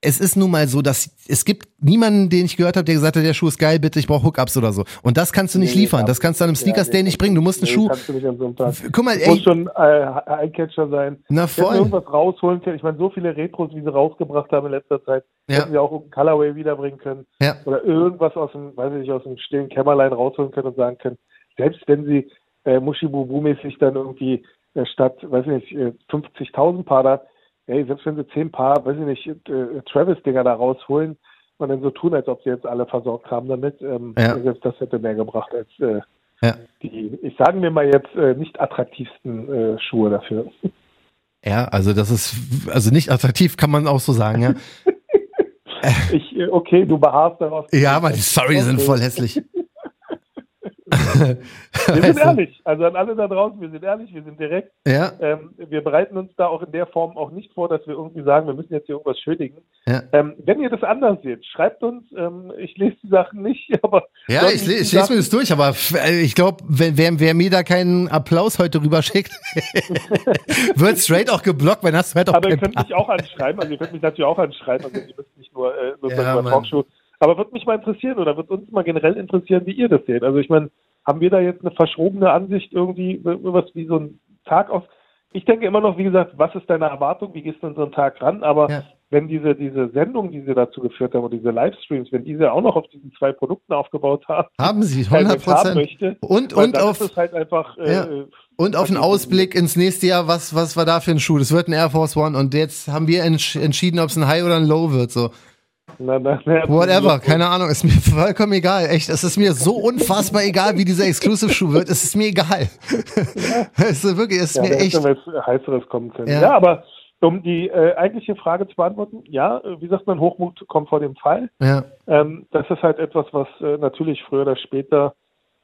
Es ist nun mal so, dass es gibt niemanden, den ich gehört habe, der gesagt hat, der Schuh ist geil, bitte, ich brauche Hookups oder so. Und das kannst du nicht Nee, liefern. Das kannst du an einem Ja, Sneakers nee, Day nicht bringen. Du musst einen nee, Schuh. kannst du nicht an so einem Tag. Guck mal, Es muss ey, schon äh, Eyecatcher sein. na voll. irgendwas rausholen können. Ich meine, so viele Retros, wie sie rausgebracht haben in letzter Zeit, Ja. hätten wir auch einen Colorway wiederbringen können. Ja. Oder irgendwas aus dem, weiß ich nicht, aus dem stillen Kämmerlein rausholen können und sagen können, selbst wenn sie äh, Mushibubu-mäßig dann irgendwie äh, statt, weiß ich nicht, äh, 50.000 Paar da, ey, selbst wenn sie 10 Paar, weiß ich nicht, äh, Travis-Dinger da rausholen und dann so tun, als ob sie jetzt alle versorgt haben damit, ähm, Ja. selbst das hätte mehr gebracht als äh, Ja. die, ich sagen wir mal jetzt, äh, nicht attraktivsten äh, Schuhe dafür. Ja, also das ist, also nicht attraktiv, kann man auch so sagen, ja. Ich, äh, okay, du beharrst darauf. Ja, aber die Sorry die sind Okay. voll hässlich. Wir sind Also, ehrlich. Also an alle da draußen, wir sind ehrlich, wir sind direkt. Ja, Ähm, wir bereiten uns da auch in der Form auch nicht vor, dass wir irgendwie sagen, wir müssen jetzt hier irgendwas schuldigen. ja. Ähm, wenn ihr das anders seht, schreibt uns. Ähm, ich lese die Sachen nicht, aber Ja, ich, le- ich lese mir das durch, aber äh, ich glaube, wer, wer mir da keinen Applaus heute rüberschickt, wird straight auch geblockt, wenn du halt auch Aber ihr könnt mich auch anschreiben, also ihr könnt mich natürlich auch anschreiben, also ihr müsst nicht nur, äh, nur Ja. Talkshow. Aber wird mich mal interessieren oder wird uns mal generell interessieren, wie ihr das seht. Also ich meine, haben wir da jetzt eine verschrobene Ansicht irgendwie, was wie so ein Tag aus? Ich denke immer noch, wie gesagt, was ist deine Erwartung, wie gehst du an so einen Tag ran? Aber Ja. wenn diese, diese Sendung, die sie dazu geführt haben, und diese Livestreams, wenn diese auch noch auf diesen zwei Produkten aufgebaut haben, Haben sie, äh, 100 wenn ich haben Prozent. Und, und auf, halt einfach, äh, Ja. und auf einen Ausblick ins nächste Jahr, was, was war da für ein Schuh? Das wird ein Air Force One und jetzt haben wir entsch entschieden, ob es ein High oder ein Low wird, so. Na, na, na, Whatever, keine Ahnung, ist mir vollkommen egal. Echt, es ist mir so unfassbar egal, wie dieser Exclusive-Schuh wird. Es ist mir egal. es ist wirklich, es ist Ja, mir echt. was Heißeres kommen können. Ja. Ja, aber um die äh, eigentliche Frage zu beantworten, ja, äh, wie sagt man, Hochmut kommt vor dem Fall. Ja, Ähm, das ist halt etwas, was äh, natürlich früher oder später,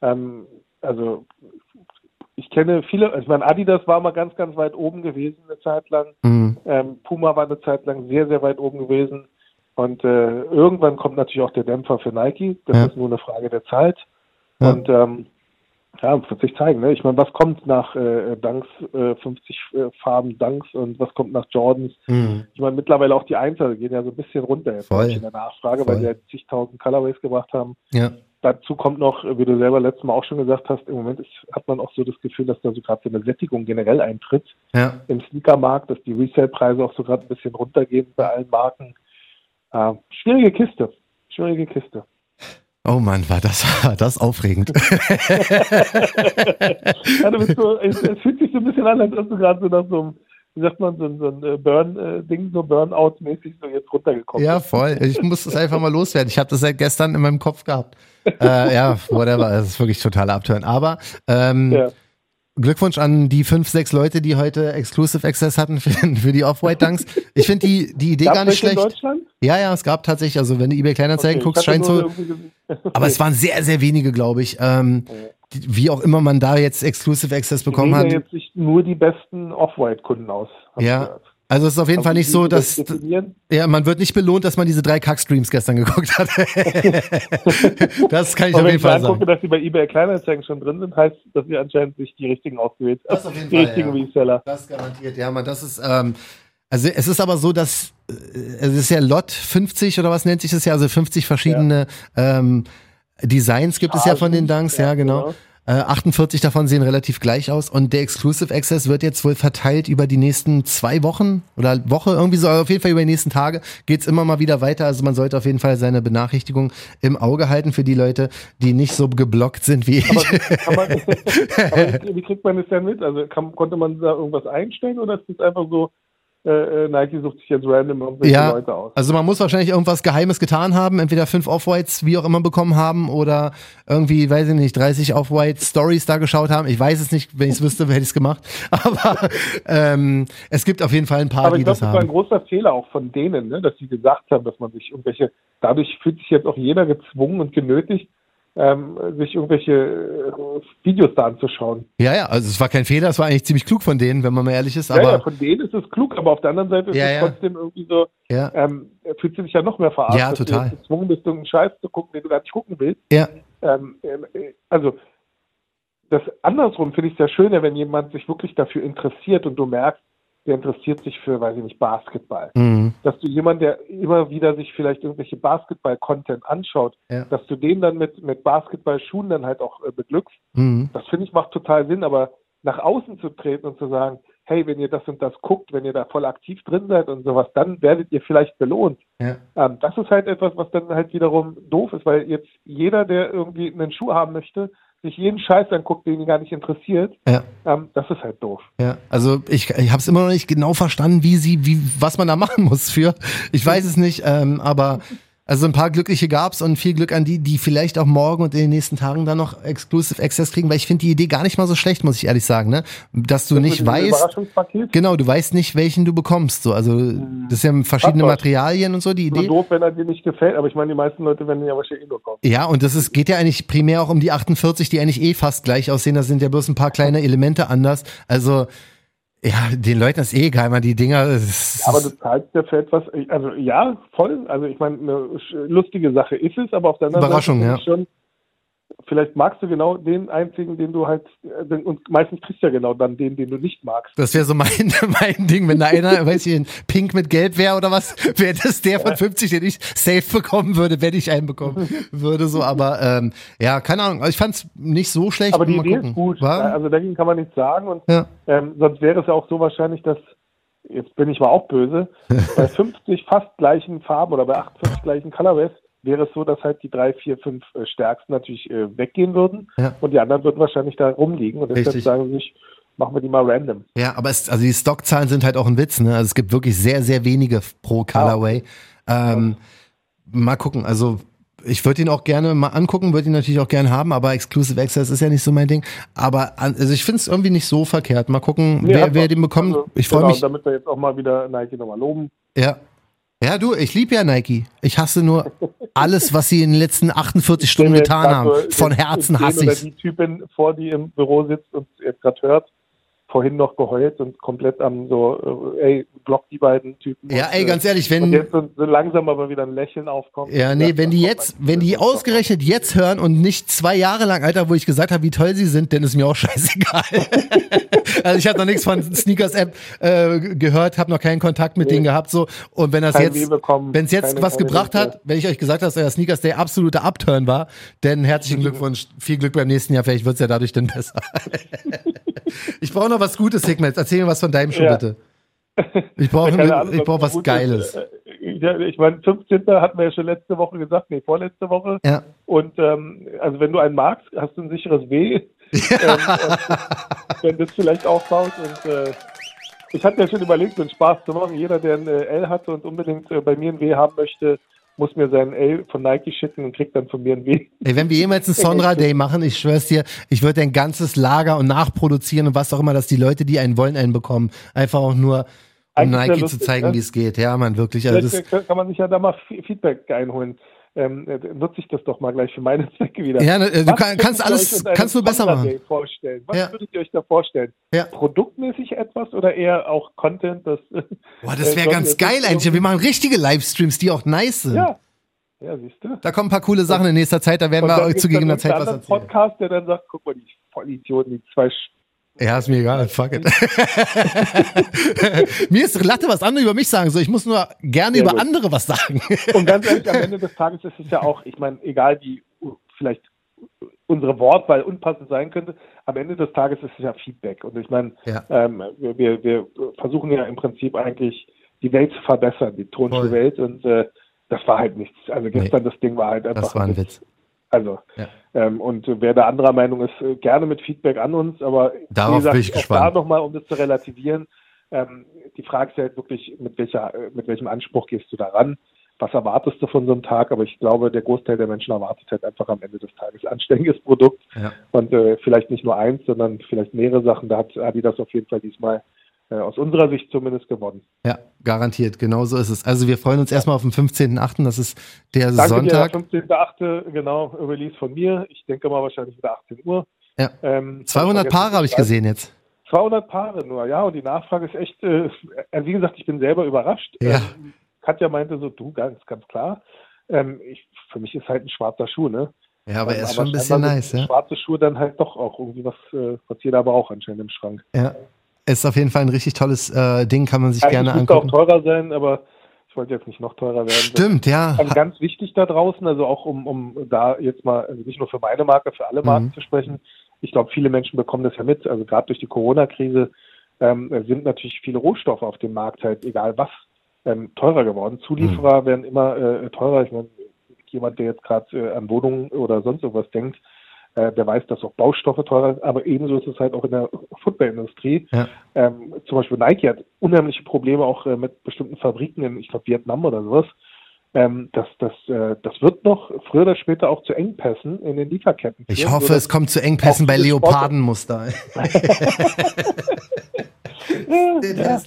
ähm, also ich kenne viele, also ich meine, Adidas war mal ganz, ganz weit oben gewesen eine Zeit lang. mhm. Ähm, Puma war eine Zeit lang sehr, sehr weit oben gewesen. Und äh, irgendwann kommt natürlich auch der Dämpfer für Nike. Das Ja. ist nur eine Frage der Zeit. Ja. Und ähm, ja, wird sich zeigen. Ne? Ich meine, was kommt nach äh, Dunks, äh, 50 äh, Farben Dunks und was kommt nach Jordans? Mhm. Ich meine, mittlerweile auch die Einzel gehen ja so ein bisschen runter jetzt in der Nachfrage, Voll. weil sie ja zigtausend Colorways gebracht haben. ja. Dazu kommt noch, wie du selber letztes Mal auch schon gesagt hast, im Moment ist, hat man auch so das Gefühl, dass da so gerade so eine Sättigung generell eintritt ja. im Sneakermarkt, dass die Resale-Preise auch so gerade ein bisschen runtergehen bei allen Marken. Äh, schwierige Kiste. Schwierige Kiste. Oh Mann, war das, war das aufregend. Ja, so, es, es fühlt sich so ein bisschen an, als ob du gerade so nach so einem, wie sagt man, so, ein- so ein äh, Burn-Ding, so Burnout-mäßig so jetzt runtergekommen ja, voll. Ich muss das einfach mal loswerden. Ich habe das seit gestern in meinem Kopf gehabt. Äh, ja, whatever. Das ist wirklich totaler Abturn. Aber ähm, Ja. Glückwunsch an die fünf, sechs Leute, die heute Exclusive Access hatten für, für die Off-White Dunks. Ich finde die, die Idee Gab's gar nicht welche in schlecht. Deutschland? Ja, ja, es gab tatsächlich, also wenn du eBay Kleinanzeigen Okay, guckst, ich scheint so, aber es waren sehr, sehr wenige, glaube ich. Ähm, die- wie auch immer man da jetzt Exclusive Access Die bekommen wählen hat. ja jetzt nicht nur die besten Off-White-Kunden aus. ich Ja, also es ist auf jeden Also Fall nicht so, dass ja, man wird nicht belohnt, dass man diese drei Kack-Streams gestern geguckt hat. das kann ich auf wenn jeden ich mir Fall angucke, sagen. dass sie bei eBay Kleinanzeigen schon drin sind, heißt, dass sie anscheinend sich die richtigen ausgewählt haben. Das auf jeden Die Fall, richtigen ja. Reseller. Das garantiert, ja, man, das ist, ähm, also es ist aber so, dass äh, es ist ja Lot 50 oder was nennt sich das ja, also 50 verschiedene ähm, Designs gibt es ja von den Dunks, ja, Ja, genau. genau. Äh, 48 davon sehen relativ gleich aus und der Exclusive Access wird jetzt wohl verteilt über die nächsten zwei Wochen oder Woche, irgendwie so, auf jeden Fall über die nächsten Tage geht's immer mal wieder weiter. Also man sollte auf jeden Fall seine Benachrichtigung im Auge halten für die Leute, die nicht so geblockt sind wie ich. Kann man, aber wie, wie kriegt man das denn mit? Also kann, konnte man da irgendwas einstellen oder ist das einfach so, äh, äh, Nike sucht sich jetzt random irgendwelche Ja, Leute aus? also man muss wahrscheinlich irgendwas Geheimes getan haben, entweder fünf Off-Whites, wie auch immer, bekommen haben oder irgendwie, weiß ich nicht, 30 Off-White-Stories da geschaut haben. Ich weiß es nicht, wenn ich es wüsste, hätte ich es gemacht. Aber ähm, es gibt auf jeden Fall ein paar, Aber die ich glaube, das das war ein haben. großer Fehler auch von denen, ne, dass sie gesagt haben, dass man sich irgendwelche, dadurch fühlt sich jetzt auch jeder gezwungen und genötigt, ähm, sich irgendwelche äh, Videos da anzuschauen. Ja, ja, also es war kein Fehler, es war eigentlich ziemlich klug von denen, wenn man mal ehrlich ist, ja, ja, aber von denen ist es klug, aber auf der anderen Seite ist Ja, es ja. trotzdem irgendwie so, ja, ähm, fühlt sich ja noch mehr verarscht, Ja, dass total. du jetzt gezwungen bist, irgendeinen Scheiß zu gucken, den du gar nicht gucken willst. ja, Ähm, äh, also das andersrum finde ich es ja schöner, wenn jemand sich wirklich dafür interessiert und du merkst, der interessiert sich für, weiß ich nicht, Basketball. mhm. Dass du jemand, der immer wieder sich vielleicht irgendwelche Basketball-Content anschaut, Ja. dass du den dann mit, mit Basketball-Schuhen dann halt auch äh, beglückst, Mhm. das finde ich macht total Sinn, aber nach außen zu treten und zu sagen, hey, wenn ihr das und das guckt, wenn ihr da voll aktiv drin seid und sowas, dann werdet ihr vielleicht belohnt. ja. Ähm, das ist halt etwas, was dann halt wiederum doof ist, weil jetzt jeder, der irgendwie einen Schuh haben möchte, sich jeden Scheiß anguckt, den ihn gar nicht interessiert. Ja. Ähm, das ist halt doof. Ja, also ich, ich habe es immer noch nicht genau verstanden, wie sie, wie was man da machen muss für. Ich weiß es nicht, ähm, aber also ein paar Glückliche gab's und viel Glück an die, die vielleicht auch morgen und in den nächsten Tagen dann noch Exclusive Access kriegen, weil ich finde die Idee gar nicht mal so schlecht, muss ich ehrlich sagen, ne? Dass du Das nicht weißt, genau, du weißt nicht, welchen du bekommst. So, also das ist ja verschiedene was. Materialien und so die Idee. doof, wenn er dir nicht gefällt, aber ich meine, die meisten Leute werden ja wahrscheinlich eh kaufen. Ja, und das ist, geht ja eigentlich primär auch um die 48, die eigentlich eh fast gleich aussehen. Da sind ja bloß ein paar kleine Elemente anders. Also, ja, den Leuten ist eh egal, man, die Dinger. ist- Aber du zahlst ja für etwas, also ja, voll. Also ich meine, eine lustige Sache ist es, aber auf der anderen Überraschung, Seite ja. schon, vielleicht magst du genau den einzigen, den du halt, äh, und meistens kriegst du ja genau dann den, den du nicht magst. Das wäre so mein, mein Ding, wenn da einer, weiß ich, in Pink mit Gelb wäre oder was, wäre das der von 50, den ich safe bekommen würde, wenn ich einen bekommen würde, so, aber ähm, ja, keine Ahnung, also ich fand's nicht so schlecht. Aber die Idee gucken. ist gut. War? Also dagegen kann man nichts sagen und Ja. ähm, sonst wäre es ja auch so wahrscheinlich, dass, jetzt bin ich mal auch böse, bei 50 fast gleichen Farben oder bei 48 gleichen Colorways wäre es so, dass halt die drei, vier, fünf äh, stärksten natürlich äh, weggehen würden Ja. und die anderen würden wahrscheinlich da rumliegen und deshalb Richtig. sagen sie sich, machen wir die mal random. Ja, aber es, also die Stockzahlen sind halt auch ein Witz, ne? Also es gibt wirklich sehr, sehr wenige pro Colorway. Ähm, mal gucken, also ich würde ihn auch gerne mal angucken, würde ihn natürlich auch gerne haben, aber Exclusive Access ist ja nicht so mein Ding. Aber also ich finde es irgendwie nicht so verkehrt. Mal gucken, Nee, wer, wer den bekommt. Also, ich freue genau, mich. Damit wir jetzt auch mal wieder Nike nochmal loben. Ja. Ja, du, ich liebe ja Nike. Ich hasse nur alles, was sie in den letzten 48 Stunden getan haben. Von Herzen hasse oder ich die Typin vor die im Büro sitzt und jetzt gerade hört, vorhin noch geheult und komplett am so, äh, ey, block die beiden Typen. Ja, und, ey, ganz ehrlich, Und wenn, jetzt so, langsam aber wieder ein Lächeln aufkommt. Ja, nee, wenn die jetzt, wenn die ausgerechnet jetzt hören und nicht zwei Jahre lang, Alter, wo ich gesagt habe, wie toll sie sind, dann ist mir auch scheißegal. also ich habe noch nichts von Sneakers App äh, gehört, habe noch keinen Kontakt mit Nee. denen gehabt so und wenn das Kein jetzt wenn es jetzt keine- was keine gebracht Hilfe. hat, wenn ich euch gesagt habe, dass euer Sneakers Day absoluter Upturn war, dann herzlichen Glückwunsch, viel Glück beim nächsten Jahr, vielleicht wird's ja dadurch dann besser. ich brauche noch was Gutes, Hikmet, erzähl mir was von deinem Schuh Ja. bitte. Ich brauche Ja, brauch was gut Geiles. Äh, Ja, ich meine, 15. hatten wir ja schon letzte Woche gesagt, nee, vorletzte Woche. Ja. Und ähm, also wenn du einen magst, hast du ein sicheres W. ähm, und wenn das vielleicht aufbaut und äh, ich hatte ja schon überlegt, so einen Spaß zu machen. Jeder, der ein äh, L hatte und unbedingt äh, bei mir ein W haben möchte, muss mir sein L von Nike schicken und kriegt dann von mir ein W. Ey, wenn wir jemals einen Sonra Day machen, ich schwör's dir, ich würde ein ganzes Lager und nachproduzieren und was auch immer, dass die Leute, die einen wollen, einen bekommen. Einfach auch nur, um Nike lustig, zu zeigen, ne? wie es geht. Ja, man, wirklich. Also das kann man sich ja da mal Feedback einholen. Ähm, äh, nutze ich das doch mal gleich für meine Zwecke wieder. Ja, ne, du kann, kannst alles, kannst du besser machen. Vorstellen? Was ja. würdet ihr euch da vorstellen? Ja. Produktmäßig etwas oder eher auch Content? Das, Boah, das wäre äh, ganz geil eigentlich. Wir machen richtige Livestreams, die auch nice sind. Ja. Ja, siehst du. Da kommen ein paar coole Sachen in nächster Zeit, da werden wir zu gegebener Zeit was erzählen. Podcast, der dann sagt, guck mal, die Vollidioten, die zwei ja, ist mir egal, fuck it. mir ist Latte was andere über mich sagen, so ich muss nur gerne Sehr über gut. andere was sagen. Und ganz ehrlich, am Ende des Tages ist es ja auch, ich meine, egal wie vielleicht unsere Wortwahl unpassend sein könnte, am Ende des Tages ist es ja Feedback. Und ich meine, ja. ähm, wir, wir versuchen ja im Prinzip eigentlich die Welt zu verbessern, die tonische Welt. Und äh, das war halt nichts. Also gestern nee, das Ding war halt einfach. Das war ein Witz. Also, ja. ähm, und wer da anderer Meinung ist, äh, gerne mit Feedback an uns, aber Darauf gesagt, bin ich gespannt. da nochmal, um das zu relativieren, ähm, die Frage ist ja halt wirklich, mit, welcher, äh, mit welchem Anspruch gehst du da ran? Was erwartest du von so einem Tag? Aber ich glaube, der Großteil der Menschen erwartet halt einfach am Ende des Tages anständiges Produkt ja. und äh, vielleicht nicht nur eins, sondern vielleicht mehrere Sachen. Da hat Adidas auf jeden Fall diesmal aus unserer Sicht zumindest gewonnen. Ja, garantiert, genau so ist es. Also wir freuen uns erstmal auf den 15.8., das ist der Danke Sonntag. Dir, 15.8., genau, Release von mir. Ich denke mal wahrscheinlich wieder 18 Uhr. Ja. Ähm, 200 Paare habe ich gesehen jetzt. 200 Paare nur, ja, und die Nachfrage ist echt, äh, wie gesagt, ich bin selber überrascht. Ja. Ähm, Katja meinte so, du, ganz, ganz klar. Ähm, ich, für mich ist halt ein schwarzer Schuh, ne? Ja, aber er ist aber schon ein bisschen nice, ja. Schwarze Schuhe dann halt doch auch irgendwie was, äh, was jeder aber auch anscheinend im Schrank. Ja, ist auf jeden Fall ein richtig tolles äh, Ding, kann man sich Eigentlich gerne angucken. auch teurer sein, aber ich wollte jetzt nicht noch teurer werden. Stimmt, ja. Ganz wichtig da draußen, also auch um, um da jetzt mal, also nicht nur für meine Marke, für alle Marken mhm. zu sprechen. Ich glaube, viele Menschen bekommen das ja mit. Also gerade durch die Corona-Krise ähm, sind natürlich viele Rohstoffe auf dem Markt halt, egal was, ähm, teurer geworden. Zulieferer mhm. werden immer äh, teurer. Ich meine, jemand, der jetzt gerade äh, an Wohnungen oder sonst irgendwas denkt, äh, der weiß, dass auch Baustoffe teurer sind, aber ebenso ist es halt auch in der Football-Industrie. Ja. Ähm, zum Beispiel Nike hat unheimliche Probleme auch äh, mit bestimmten Fabriken in, ich glaube, Vietnam oder sowas. Ähm, das, das, äh, das wird noch früher oder später auch zu Engpässen in den Lieferketten. Ich hoffe, es kommt zu Engpässen bei Leopardenmuster. ja, Den ja.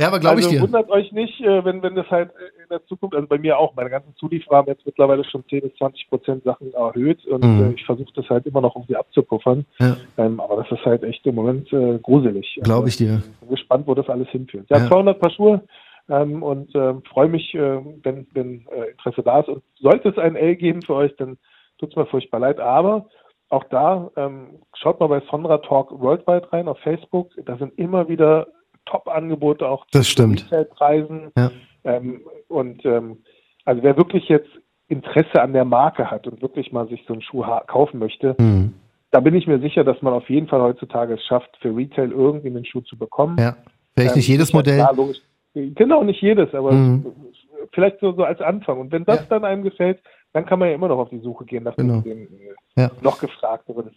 Ja, aber glaube also ich dir. wundert euch nicht, äh, wenn, wenn das halt in der Zukunft, also bei mir auch, meine ganzen Zulieferer haben jetzt mittlerweile schon 10 bis 20 Prozent Sachen erhöht und mhm. Äh, ich versuche das halt immer noch irgendwie abzupuffern. Ja. Ähm, aber das ist halt echt im Moment äh, gruselig. Glaube ich dir. Ich bin gespannt, wo das alles hinführt. Ja, ja. 200 Paar Schuhe ähm, und äh, freue mich, äh, wenn, wenn äh, Interesse da ist. Und sollte es ein L geben für euch, dann tut es mir furchtbar leid. Aber auch da, ähm, schaut mal bei Sonra Talk Worldwide rein auf Facebook. Da sind immer wieder Top-Angebote auch das stimmt. Preisen. Ja. Ähm, und ähm, also wer wirklich jetzt Interesse an der Marke hat und wirklich mal sich so einen Schuh kaufen möchte, mhm. da bin ich mir sicher, dass man auf jeden Fall heutzutage es schafft, für Retail irgendwie einen Schuh zu bekommen. Ja. Vielleicht ähm, nicht jedes Modell. Klar, genau, nicht jedes, aber mhm. vielleicht so, so als Anfang. Und wenn das ja. dann einem gefällt, dann kann man ja immer noch auf die Suche gehen nach genau. den äh, ja. noch gefragteren.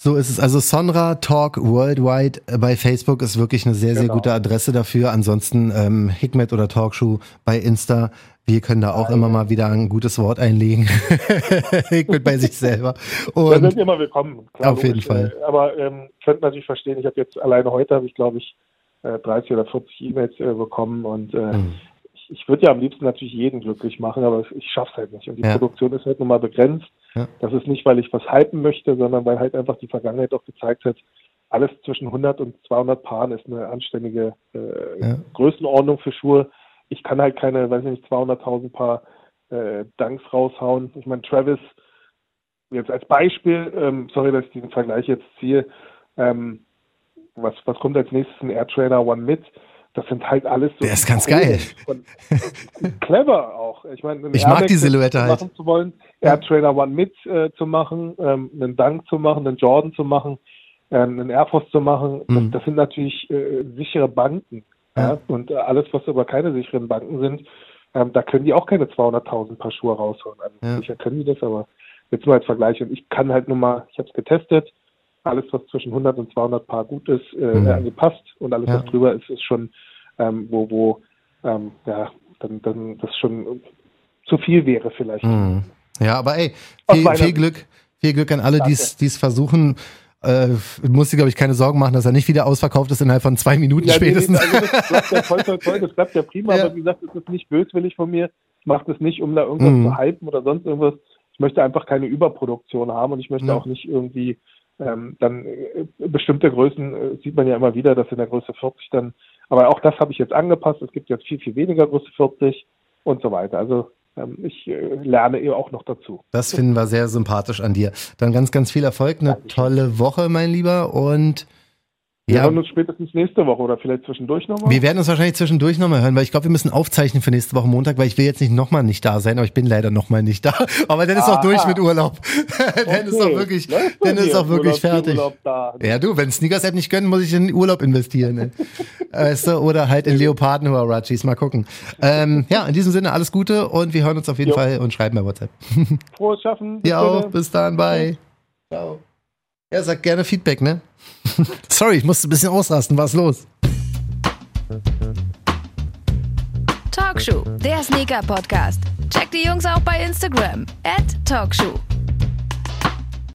So ist es. Also Sonra Talk Worldwide bei Facebook ist wirklich eine sehr, sehr genau. gute Adresse dafür. Ansonsten ähm, Hikmet oder Talkshow bei Insta. Wir können da auch Nein. immer mal wieder ein gutes Wort einlegen. Hikmet bei sich selber. Und Wir sind immer willkommen. Klar, auf jeden Fall. Äh, aber ähm, könnt natürlich verstehen, ich habe jetzt alleine heute, habe ich glaube ich, 30 äh, oder 40 E-Mails äh, bekommen und äh, mhm ich würde ja am liebsten natürlich jeden glücklich machen, aber ich schaffe es halt nicht. Und die ja. Produktion ist halt nun mal begrenzt. Ja. Das ist nicht, weil ich was hypen möchte, sondern weil halt einfach die Vergangenheit auch gezeigt hat, alles zwischen 100 und 200 Paaren ist eine anständige äh, ja. Größenordnung für Schuhe. Ich kann halt keine, weiß ich nicht, 200.000 Paar äh, Dunks raushauen. Ich meine, Travis, jetzt als Beispiel, ähm, sorry, dass ich diesen Vergleich jetzt ziehe, ähm, was, was kommt als nächstes? Ein Air Trainer One mit das sind halt alles so. Der ist ganz geil. clever auch. Ich meine, ich mag die Silhouette halt. Machen zu wollen, Air Trainer One mit äh, zu machen, ähm, einen Dunk zu machen, einen Jordan zu machen, ähm, einen Air Force zu machen. Das, mhm. das sind natürlich äh, sichere Banken. Ja. ja? Und äh, alles, was aber keine sicheren Banken sind, ähm, da können die auch keine 200.000 Paar Schuhe rausholen. Also ja. sicher können die das, aber jetzt mal als Vergleich. Und ich kann halt nur mal, ich habe es getestet, alles, was zwischen 100 und 200 Paar gut ist, äh, mhm. angepasst und alles, was drüber ist, ist schon, ähm, wo, wo ähm, ja, dann, dann das schon zu viel wäre vielleicht. Mhm. Ja, aber ey, viel, viel Glück, viel Glück an alle, die es versuchen. äh, muss dir, glaube ich, keine Sorgen machen, dass er nicht wieder ausverkauft ist innerhalb von zwei Minuten Ja, nee, spätestens. Nee, also das bleibt ja toll, toll, toll, das bleibt ja prima, Ja. aber wie gesagt, es ist nicht böswillig von mir. Ich mache das nicht, um da irgendwas Mhm. zu hypen oder sonst irgendwas. Ich möchte einfach keine Überproduktion haben und ich möchte Ja. auch nicht irgendwie ähm, dann äh, bestimmte Größen äh, sieht man ja immer wieder, dass in der Größe 40 dann, aber auch das habe ich jetzt angepasst. Es gibt jetzt viel, viel weniger Größe 40 und so weiter. Also ähm, ich äh, lerne eben auch noch dazu. Das finden wir sehr sympathisch an dir. Dann ganz, ganz viel Erfolg, eine tolle Woche, mein Lieber. Und Wir ja, hören uns spätestens nächste Woche oder vielleicht zwischendurch nochmal. wir werden uns wahrscheinlich zwischendurch nochmal hören, weil ich glaube, wir müssen aufzeichnen für nächste Woche Montag, weil ich will jetzt nicht nochmal nicht da sein, aber ich bin leider nochmal nicht da. Aber dann ist auch durch mit Urlaub. dann ist auch wirklich, Läuft dann ist auch wirklich Urlaub, fertig. Ja, du, wenn Sneakers App nicht gönnen, muss ich in Urlaub investieren. Ne? weißt du, oder halt in Leoparden Huarachis, mal gucken. Ähm, ja, in diesem Sinne alles Gute und wir hören uns auf jeden Jo. Fall und schreiben bei WhatsApp. Frohes Schaffen. Bis Ja auch, bis dann, bye. Ciao. Ja, sag gerne Feedback, ne? Sorry, ich musste ein bisschen ausrasten, was los? Talkshow, der Sneaker Podcast. Checkt die Jungs auch bei Instagram. At Talkshow.